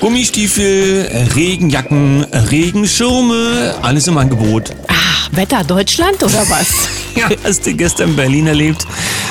Gummistiefel, Regenjacken, Regenschirme, alles im Angebot. Ach, Wetter Deutschland oder was? Ja, hast du gestern in Berlin erlebt?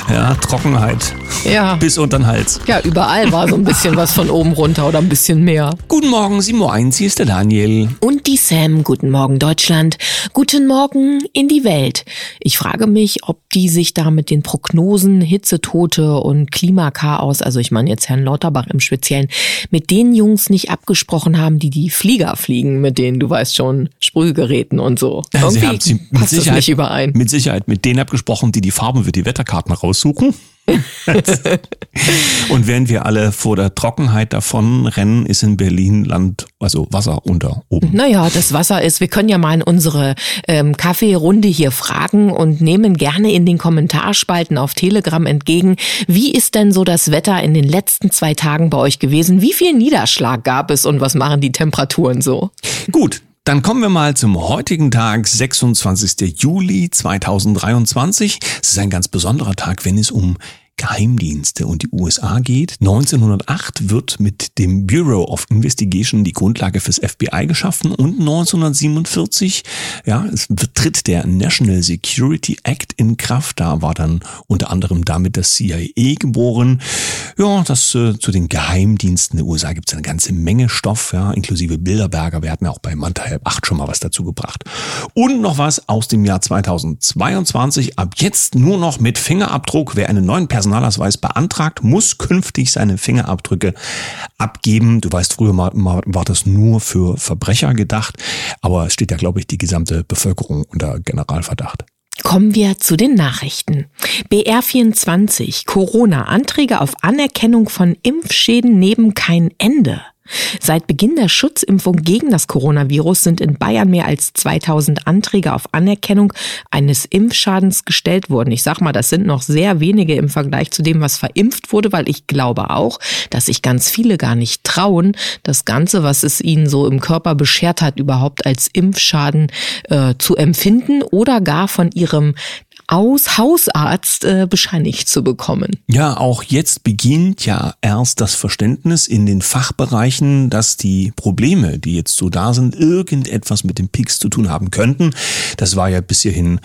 Ja, Trockenheit. Ja. Bis unter den Hals. Ja, überall war so ein bisschen was von oben runter oder ein bisschen mehr. Guten Morgen, 7.01 Uhr, hier ist der Daniel. Und die Sam. Guten Morgen, Deutschland. Guten Morgen in die Welt. Ich frage mich, ob die sich da mit den Prognosen, Hitzetote und Klimakaos, also ich meine jetzt Herrn Lauterbach im Speziellen, mit den Jungs nicht abgesprochen haben, die die Flieger fliegen, mit denen, du weißt schon, Sprühgeräten und so. Sie haben sie mit passt das Sicherheit, nicht überein. mit Sicherheit mit denen abgesprochen, die die Farben für die Wetterkarten raussuchen. Und während wir alle vor der Trockenheit davon rennen, ist in Berlin Land, also Wasser unter oben. Naja, das Wasser ist, wir können ja mal in unsere ähm, Kaffeerunde hier fragen und nehmen gerne in den Kommentarspalten auf Telegram entgegen. Wie ist denn so das Wetter in den letzten zwei Tagen bei euch gewesen? Wie viel Niederschlag gab es und was machen die Temperaturen so? Gut, dann kommen wir mal zum heutigen Tag, 26. Juli 2023. Es ist ein ganz besonderer Tag, wenn es um Geheimdienste und die USA geht. 1908 wird mit dem Bureau of Investigation die Grundlage fürs FBI geschaffen und 1947, ja, es tritt der National Security Act in Kraft. Da war dann unter anderem damit das CIA geboren. Ja, das äh, zu den Geheimdiensten der USA gibt es eine ganze Menge Stoff, ja, inklusive Bilderberger. Wir hatten ja auch bei Manta halb acht schon mal was dazu gebracht. Und noch was aus dem Jahr 2022. Ab jetzt nur noch mit Fingerabdruck. Wer einen neuen Personalausweis beantragt, muss künftig seine Fingerabdrücke abgeben. Du weißt, früher mal, mal war das nur für Verbrecher gedacht, aber es steht ja, glaube ich, die gesamte Bevölkerung unter Generalverdacht. Kommen wir zu den Nachrichten. BR24, Corona, Anträge auf Anerkennung von Impfschäden nehmen kein Ende. Seit Beginn der Schutzimpfung gegen das Coronavirus sind in Bayern mehr als 2000 Anträge auf Anerkennung eines Impfschadens gestellt worden. Ich sag mal, das sind noch sehr wenige im Vergleich zu dem, was verimpft wurde, weil ich glaube auch, dass sich ganz viele gar nicht trauen, das Ganze, was es ihnen so im Körper beschert hat, überhaupt als Impfschaden äh, zu empfinden oder gar von ihrem aus Hausarzt äh, bescheinigt zu bekommen. Ja, auch jetzt beginnt ja erst das Verständnis in den Fachbereichen, dass die Probleme, die jetzt so da sind, irgendetwas mit dem Pics zu tun haben könnten. Das war ja bis hierhin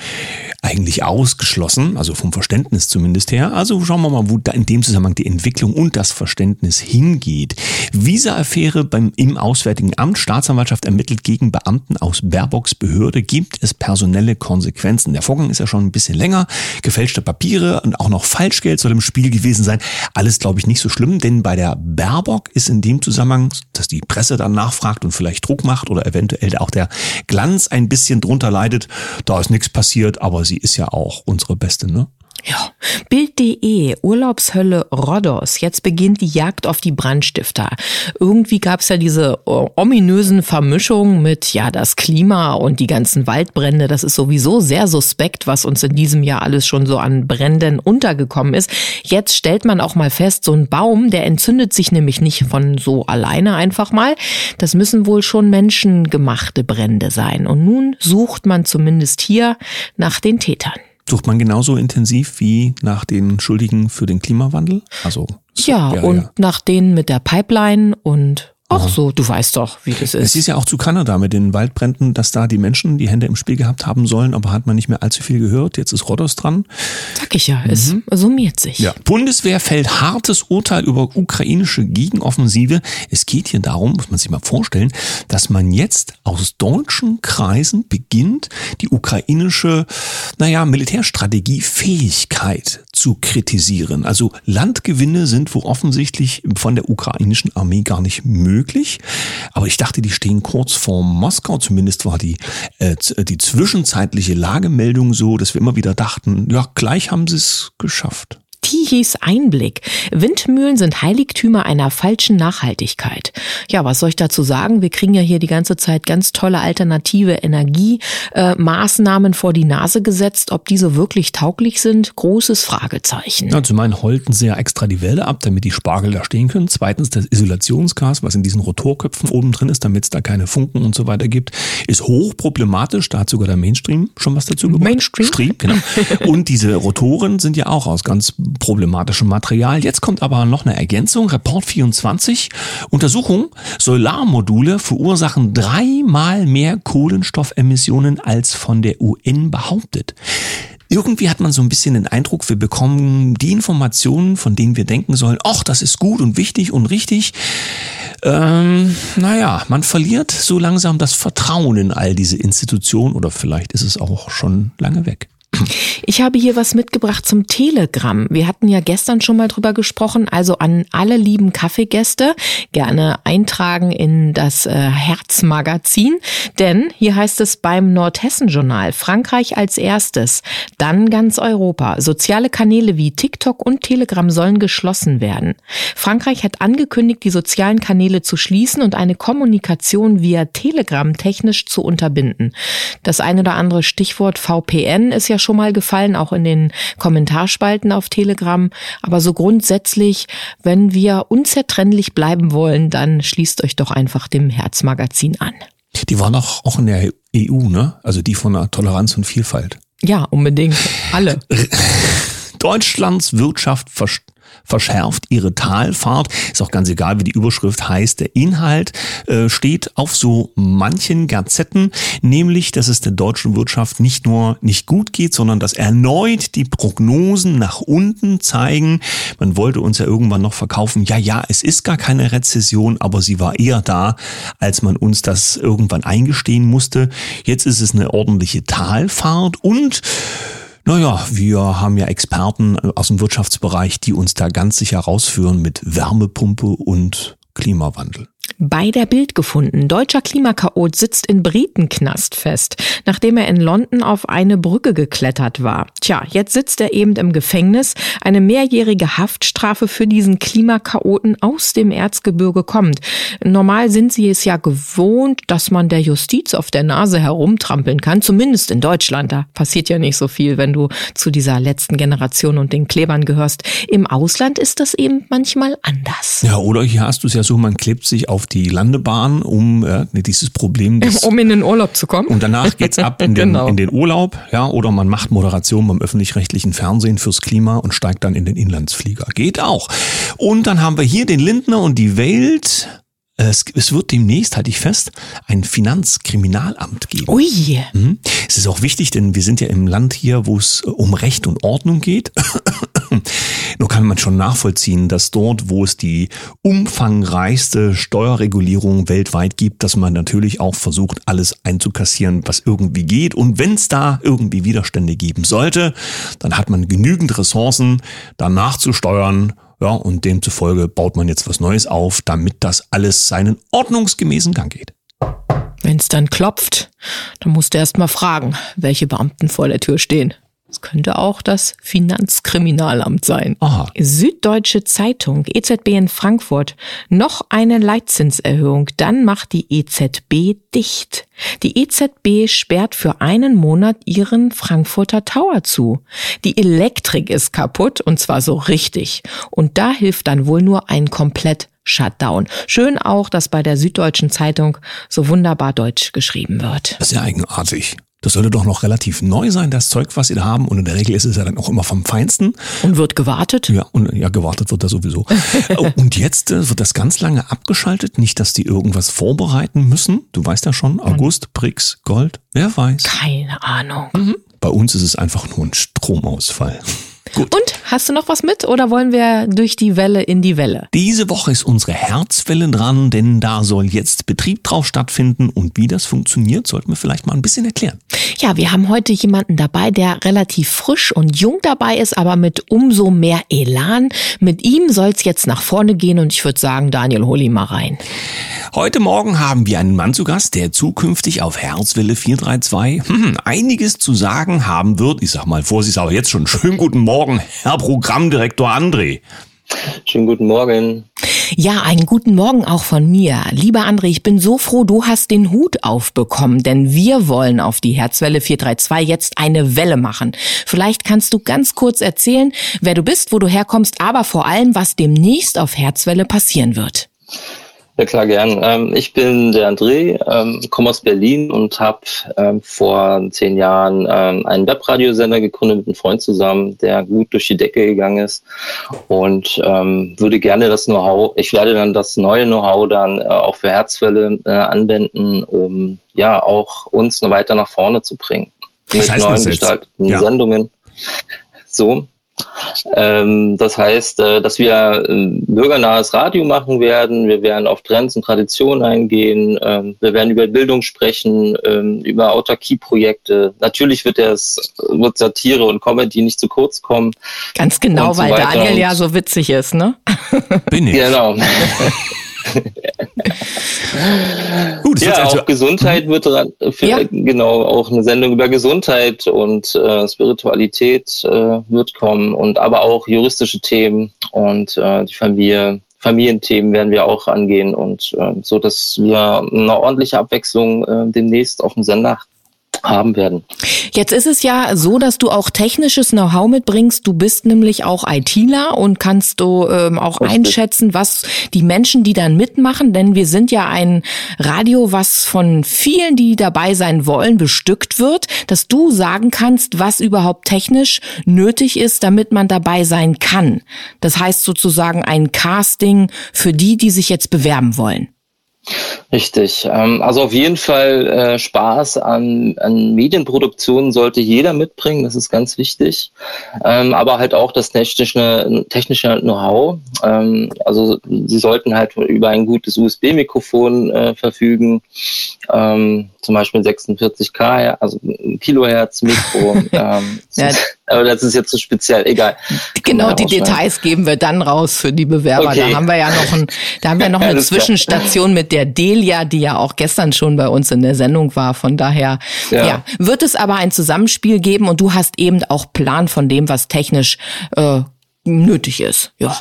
eigentlich ausgeschlossen, also vom Verständnis zumindest her. Also schauen wir mal, wo da in dem Zusammenhang die Entwicklung und das Verständnis hingeht. Visa-Affäre im Auswärtigen Amt, Staatsanwaltschaft ermittelt gegen Beamten aus Baerbocks Behörde, gibt es personelle Konsequenzen. Der Vorgang ist ja schon ein bisschen länger. Gefälschte Papiere und auch noch Falschgeld soll im Spiel gewesen sein. Alles, glaube ich, nicht so schlimm, denn bei der Baerbock ist in dem Zusammenhang, dass die Presse dann nachfragt und vielleicht Druck macht oder eventuell auch der Glanz ein bisschen drunter leidet. Da ist nichts passiert, aber sie ist ja auch unsere Beste, ne? Ja. Bild.de, Urlaubshölle Rhodos. Jetzt beginnt die Jagd auf die Brandstifter. Irgendwie gab es ja diese äh, ominösen Vermischungen mit, ja, das Klima und die ganzen Waldbrände. Das ist sowieso sehr suspekt, was uns in diesem Jahr alles schon so an Bränden untergekommen ist. Jetzt stellt man auch mal fest, so ein Baum, der entzündet sich nämlich nicht von so alleine einfach mal. Das müssen wohl schon menschengemachte Brände sein. Und nun sucht man zumindest hier nach den Tätern. Sucht man genauso intensiv wie nach den Schuldigen für den Klimawandel? Also Ja, und nach denen mit der Pipeline und auch so, du weißt doch, wie das Es ist. ist ja auch zu Kanada mit den Waldbränden, dass da die Menschen die Hände im Spiel gehabt haben sollen, aber hat man nicht mehr allzu viel gehört. Jetzt ist Rhodos dran. Sag ich ja, es summiert sich. Ja. Bundeswehr fällt hartes Urteil über ukrainische Gegenoffensive. Es geht hier darum, muss man sich mal vorstellen, dass man jetzt aus deutschen Kreisen beginnt, die ukrainische, naja, Militärstrategie Fähigkeit zu kritisieren. Also Landgewinne sind wohl offensichtlich von der ukrainischen Armee gar nicht möglich. Aber ich dachte, die stehen kurz vor Moskau. Zumindest war die, äh, z- die zwischenzeitliche Lagemeldung so, dass wir immer wieder dachten, ja, gleich haben sie es geschafft. Tihis Einblick. Windmühlen sind Heiligtümer einer falschen Nachhaltigkeit. Ja, was soll ich dazu sagen? Wir kriegen ja hier die ganze Zeit ganz tolle alternative Energiemaßnahmen äh, vor die Nase gesetzt. Ob diese wirklich tauglich sind, großes Fragezeichen. Ja, zum einen holten sie ja extra die Wälder ab, damit die Spargel da stehen können. Zweitens das Isolationsgas, was in diesen Rotorköpfen oben drin ist, damit es da keine Funken und so weiter gibt, ist hochproblematisch. Da hat sogar der Mainstream schon was dazu gemacht. Mainstream? Stream, genau. und diese Rotoren sind ja auch aus ganz problematischem Material. Jetzt kommt aber noch eine Ergänzung. Report 24. Untersuchung. Solarmodule verursachen dreimal mehr Kohlenstoffemissionen als von der UN behauptet irgendwie hat man so ein bisschen den Eindruck, wir bekommen die Informationen, von denen wir denken sollen, ach, das ist gut und wichtig und richtig. Ähm, naja, man verliert so langsam das Vertrauen in all diese Institutionen oder vielleicht ist es auch schon lange weg. Ich habe hier was mitgebracht zum Telegram. Wir hatten ja gestern schon mal drüber gesprochen. Also an alle lieben Kaffeegäste gerne eintragen in das äh, Herzmagazin. Denn hier heißt es beim Nordhessen-Journal Frankreich als erstes, dann ganz Europa. Soziale Kanäle wie TikTok und Telegram sollen geschlossen werden. Frankreich hat angekündigt, die sozialen Kanäle zu schließen und eine Kommunikation via Telegram technisch zu unterbinden. Das eine oder andere Stichwort VPN ist ja schon mal gefallen, auch in den Kommentarspalten auf Telegram. Aber so grundsätzlich, wenn wir unzertrennlich bleiben wollen, dann schließt euch doch einfach dem Herzmagazin an. Die waren auch, auch in der EU, ne? Also die von der Toleranz und Vielfalt. Ja, unbedingt. Alle. Deutschlands Wirtschaft verschärft ihre Talfahrt. Ist auch ganz egal, wie die Überschrift heißt. Der Inhalt äh, steht auf so manchen Gazetten, nämlich, dass es der deutschen Wirtschaft nicht nur nicht gut geht, sondern dass erneut die Prognosen nach unten zeigen. Man wollte uns ja irgendwann noch verkaufen, ja, ja, es ist gar keine Rezession, aber sie war eher da, als man uns das irgendwann eingestehen musste. Jetzt ist es eine ordentliche Talfahrt und naja, wir haben ja Experten aus dem Wirtschaftsbereich, die uns da ganz sicher rausführen mit Wärmepumpe und Klimawandel. Bei der Bild gefunden. Deutscher Klimakaot sitzt in Britenknast fest, nachdem er in London auf eine Brücke geklettert war. Tja, jetzt sitzt er eben im Gefängnis. Eine mehrjährige Haftstrafe für diesen Klimakaoten aus dem Erzgebirge kommt. Normal sind sie es ja gewohnt, dass man der Justiz auf der Nase herumtrampeln kann, zumindest in Deutschland. Da passiert ja nicht so viel, wenn du zu dieser letzten Generation und den Klebern gehörst. Im Ausland ist das eben manchmal anders. Ja, oder hier hast du es ja so, man klebt sich auf die Landebahn, um äh, dieses Problem. Des, um in den Urlaub zu kommen. Und danach geht's ab in den, genau. in den Urlaub, ja, oder man macht Moderation beim öffentlich-rechtlichen Fernsehen fürs Klima und steigt dann in den Inlandsflieger. Geht auch. Und dann haben wir hier den Lindner und die Welt. Es, es wird demnächst, halte ich fest, ein Finanzkriminalamt geben. Ui. Mhm. Es ist auch wichtig, denn wir sind ja im Land hier, wo es um Recht und Ordnung geht. Nur kann man schon nachvollziehen, dass dort, wo es die umfangreichste Steuerregulierung weltweit gibt, dass man natürlich auch versucht, alles einzukassieren, was irgendwie geht. Und wenn es da irgendwie Widerstände geben sollte, dann hat man genügend Ressourcen, danach zu steuern. Ja, und demzufolge baut man jetzt was Neues auf, damit das alles seinen ordnungsgemäßen Gang geht. Wenn es dann klopft, dann musst du erst mal fragen, welche Beamten vor der Tür stehen. Es könnte auch das Finanzkriminalamt sein. Aha. Süddeutsche Zeitung, EZB in Frankfurt. Noch eine Leitzinserhöhung, dann macht die EZB dicht. Die EZB sperrt für einen Monat ihren Frankfurter Tower zu. Die Elektrik ist kaputt und zwar so richtig. Und da hilft dann wohl nur ein komplett Shutdown. Schön auch, dass bei der Süddeutschen Zeitung so wunderbar Deutsch geschrieben wird. Das ist ja eigenartig. Das sollte doch noch relativ neu sein, das Zeug, was sie da haben. Und in der Regel ist es ja dann auch immer vom Feinsten. Und wird gewartet? Ja, und ja, gewartet wird da sowieso. Oh, und jetzt äh, wird das ganz lange abgeschaltet. Nicht, dass die irgendwas vorbereiten müssen. Du weißt ja schon, August, Brix, Gold. Wer weiß. Keine Ahnung. Mhm. Bei uns ist es einfach nur ein Stromausfall. Gut. Und hast du noch was mit oder wollen wir durch die Welle in die Welle? Diese Woche ist unsere Herzwelle dran, denn da soll jetzt Betrieb drauf stattfinden und wie das funktioniert, sollten wir vielleicht mal ein bisschen erklären. Ja, wir haben heute jemanden dabei, der relativ frisch und jung dabei ist, aber mit umso mehr Elan. Mit ihm soll es jetzt nach vorne gehen und ich würde sagen, Daniel, hol ihn mal rein. Heute Morgen haben wir einen Mann zu Gast, der zukünftig auf Herzwelle 432 hm, einiges zu sagen haben wird. Ich sag mal vorsichtshalber jetzt schon schönen guten Morgen, Herr Programmdirektor André. Schönen guten Morgen. Ja, einen guten Morgen auch von mir. Lieber André, ich bin so froh, du hast den Hut aufbekommen, denn wir wollen auf die Herzwelle 432 jetzt eine Welle machen. Vielleicht kannst du ganz kurz erzählen, wer du bist, wo du herkommst, aber vor allem, was demnächst auf Herzwelle passieren wird. Ja klar, gern. Ähm, ich bin der André, ähm, komme aus Berlin und habe ähm, vor zehn Jahren ähm, einen Webradiosender gegründet mit einem Freund zusammen, der gut durch die Decke gegangen ist und ähm, würde gerne das Know-how, ich werde dann das neue Know-how dann äh, auch für Herzfälle äh, anwenden, um ja auch uns noch weiter nach vorne zu bringen. Was mit neuen gestalteten ja. Sendungen. So, das heißt, äh, dass wir äh, bürgernahes Radio machen werden. Wir werden auf Trends und Traditionen eingehen. Ähm, wir werden über Bildung sprechen, ähm, über Autarkie-Projekte. Natürlich wird, das, wird Satire und Comedy nicht zu kurz kommen. Ganz genau, so weil Daniel ja so witzig ist, ne? Bin ich. Genau. Gut, ja, also, auch Gesundheit wird dran, für, ja. genau, auch eine Sendung über Gesundheit und äh, Spiritualität äh, wird kommen und aber auch juristische Themen und äh, die Familie, Familienthemen werden wir auch angehen und äh, so, dass wir eine ordentliche Abwechslung äh, demnächst auf dem Sender haben werden. Jetzt ist es ja so, dass du auch technisches Know-how mitbringst. Du bist nämlich auch ITler und kannst du ähm, auch Richtig. einschätzen, was die Menschen, die dann mitmachen, denn wir sind ja ein Radio, was von vielen, die dabei sein wollen, bestückt wird, dass du sagen kannst, was überhaupt technisch nötig ist, damit man dabei sein kann. Das heißt sozusagen ein Casting für die, die sich jetzt bewerben wollen. Richtig. Ähm, also auf jeden Fall äh, Spaß an, an Medienproduktionen sollte jeder mitbringen, das ist ganz wichtig. Ähm, aber halt auch das technische, technische Know-how. Ähm, also sie sollten halt über ein gutes USB-Mikrofon äh, verfügen, zum Beispiel 46K, also Kilohertz Mikro. ja. Aber das ist jetzt so speziell, egal. Genau, die Details geben wir dann raus für die Bewerber. Okay. Da haben wir ja noch ein, da haben wir noch eine Zwischenstation mit der Delia, die ja auch gestern schon bei uns in der Sendung war. Von daher, ja. ja. wird es aber ein Zusammenspiel geben und du hast eben auch Plan von dem, was technisch äh, nötig ist. Ja.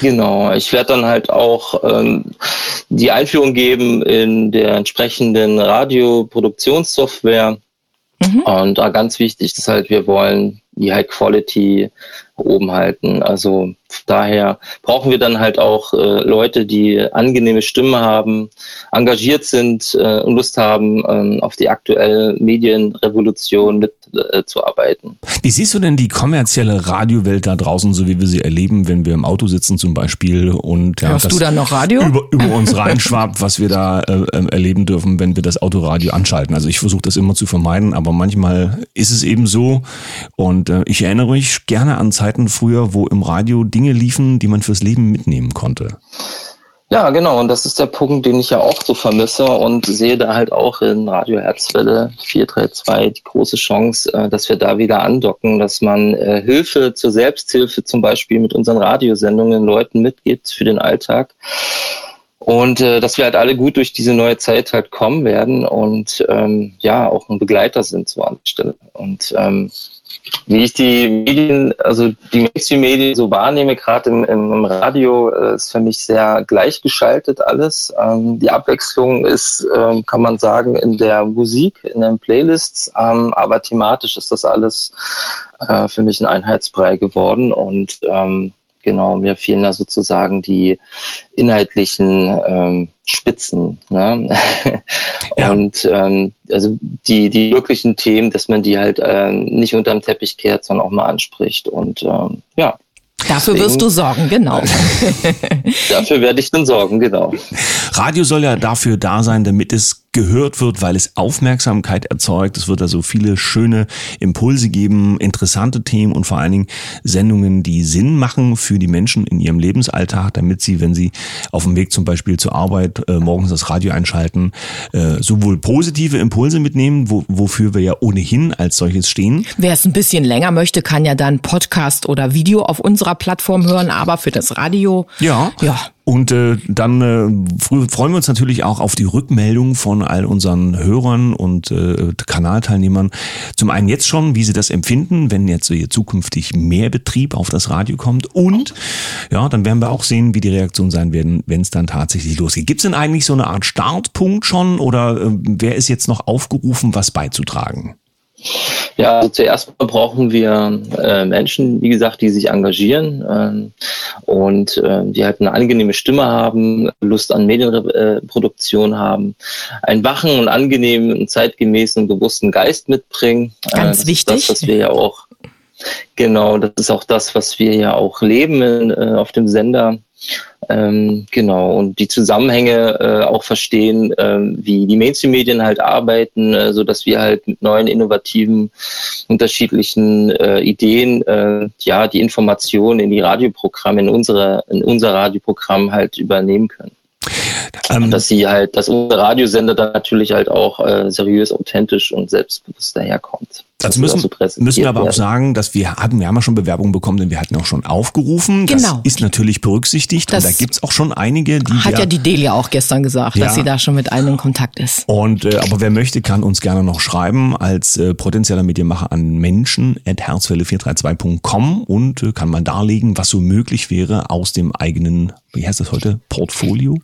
Genau, ich werde dann halt auch ähm, die Einführung geben in der entsprechenden Radioproduktionssoftware. Mhm. Und da ganz wichtig ist halt, wir wollen die High Quality oben halten. Also daher brauchen wir dann halt auch äh, Leute, die angenehme Stimme haben, engagiert sind äh, und Lust haben, ähm, auf die aktuelle Medienrevolution mitzuarbeiten. Äh, Wie siehst du denn die kommerzielle Radiowelt da draußen, so wie wir sie erleben, wenn wir im Auto sitzen zum Beispiel und ja, Hörst du da noch Radio? Über, über uns reinschwappt, was wir da äh, ähm, erleben dürfen, wenn wir das Autoradio anschalten. Also ich versuche das immer zu vermeiden, aber manchmal ist es eben so und äh, ich erinnere mich gerne an Zeiten früher, wo im Radio die Dinge liefen, die man fürs Leben mitnehmen konnte. Ja, genau. Und das ist der Punkt, den ich ja auch so vermisse und sehe da halt auch in Radio Herzwelle 432 die große Chance, äh, dass wir da wieder andocken, dass man äh, Hilfe zur Selbsthilfe zum Beispiel mit unseren Radiosendungen Leuten mitgibt für den Alltag. Und äh, dass wir halt alle gut durch diese neue Zeit halt kommen werden und ähm, ja, auch ein Begleiter sind so an der Stelle. Und ähm, wie ich die Medien, also die Mainstream-Medien so wahrnehme, gerade im, im, Radio, äh, ist für mich sehr gleichgeschaltet alles. Ähm, die Abwechslung ist, ähm, kann man sagen, in der Musik, in den Playlists, ähm, aber thematisch ist das alles äh, für mich ein Einheitsbrei geworden und ähm, genau, mir fehlen da sozusagen die inhaltlichen ähm, Spitzen. Ne? ja. Und ähm, also die, die wirklichen Themen, dass man die halt ähm, nicht unterm Teppich kehrt, sondern auch mal anspricht. Und ähm, ja, Dafür wirst du sorgen, genau. dafür werde ich dann sorgen, genau. Radio soll ja dafür da sein, damit es gehört wird, weil es Aufmerksamkeit erzeugt. Es wird also viele schöne Impulse geben, interessante Themen und vor allen Dingen Sendungen, die Sinn machen für die Menschen in ihrem Lebensalltag, damit sie, wenn sie auf dem Weg zum Beispiel zur Arbeit äh, morgens das Radio einschalten, äh, sowohl positive Impulse mitnehmen, wo, wofür wir ja ohnehin als solches stehen. Wer es ein bisschen länger möchte, kann ja dann Podcast oder Video auf unserer Plattform hören, aber für das Radio, ja, ja und äh, dann äh, freuen wir uns natürlich auch auf die Rückmeldung von all unseren Hörern und äh, Kanalteilnehmern. Zum einen jetzt schon, wie sie das empfinden, wenn jetzt hier zukünftig mehr Betrieb auf das Radio kommt. Und ja, dann werden wir auch sehen, wie die Reaktionen sein werden, wenn es dann tatsächlich losgeht. Gibt es denn eigentlich so eine Art Startpunkt schon oder äh, wer ist jetzt noch aufgerufen, was beizutragen? Ja, also zuerst brauchen wir äh, Menschen, wie gesagt, die sich engagieren ähm, und äh, die halt eine angenehme Stimme haben, Lust an Medienproduktion haben, einen wachen und angenehmen zeitgemäßen und bewussten Geist mitbringen. Ganz äh, wichtig. Das, was wir ja auch Genau, das ist auch das, was wir ja auch leben in, äh, auf dem Sender. Ähm, genau, und die Zusammenhänge äh, auch verstehen, äh, wie die Mainstream-Medien halt arbeiten, äh, so dass wir halt mit neuen, innovativen, unterschiedlichen äh, Ideen äh, ja die Informationen in die Radioprogramme, in unsere, in unser Radioprogramm halt übernehmen können. Ähm, dass sie halt, dass unser Radiosender dann natürlich halt auch äh, seriös, authentisch und selbstbewusst daherkommt. Dazu müssen, müssen wir aber werden. auch sagen, dass wir hatten, wir haben ja schon Bewerbungen bekommen, denn wir hatten auch schon aufgerufen. Genau. Das ist natürlich berücksichtigt das und da gibt's auch schon einige, die. Hat ja die Delia auch gestern gesagt, ja. dass sie da schon mit allen in Kontakt ist. Und äh, aber wer möchte, kann uns gerne noch schreiben als äh, potenzieller Medienmacher an Menschen at herzwelle432.com und äh, kann man darlegen, was so möglich wäre aus dem eigenen, wie heißt das heute, Portfolio?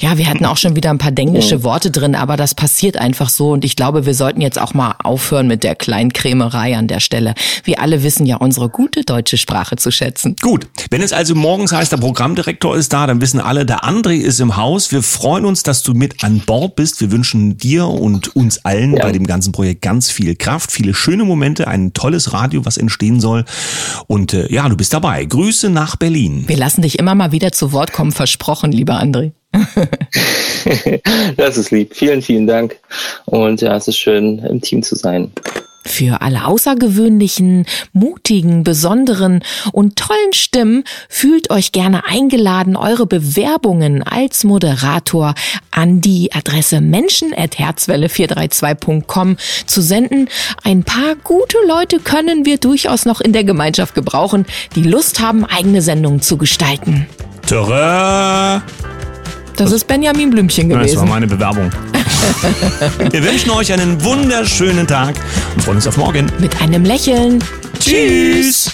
Ja, wir hatten auch schon wieder ein paar denglische Worte drin, aber das passiert einfach so und ich glaube, wir sollten jetzt auch mal aufhören mit der kleinen Krämerei an der Stelle. Wir alle wissen ja unsere gute deutsche Sprache zu schätzen. Gut, wenn es also morgens heißt, der Programmdirektor ist da, dann wissen alle, der André ist im Haus. Wir freuen uns, dass du mit an Bord bist. Wir wünschen dir und uns allen ja. bei dem ganzen Projekt ganz viel Kraft, viele schöne Momente, ein tolles Radio, was entstehen soll. Und äh, ja, du bist dabei. Grüße nach Berlin. Wir lassen dich immer mal wieder zu Wort kommen, versprochen, lieber André. das ist lieb. Vielen, vielen Dank. Und ja, es ist schön, im Team zu sein. Für alle außergewöhnlichen, mutigen, besonderen und tollen Stimmen fühlt euch gerne eingeladen, eure Bewerbungen als Moderator an die Adresse menschen.herzwelle432.com zu senden. Ein paar gute Leute können wir durchaus noch in der Gemeinschaft gebrauchen, die Lust haben, eigene Sendungen zu gestalten. Tada! Das ist Benjamin Blümchen gewesen. Das war meine Bewerbung. Wir wünschen euch einen wunderschönen Tag und freuen uns auf morgen. Mit einem Lächeln. Tschüss.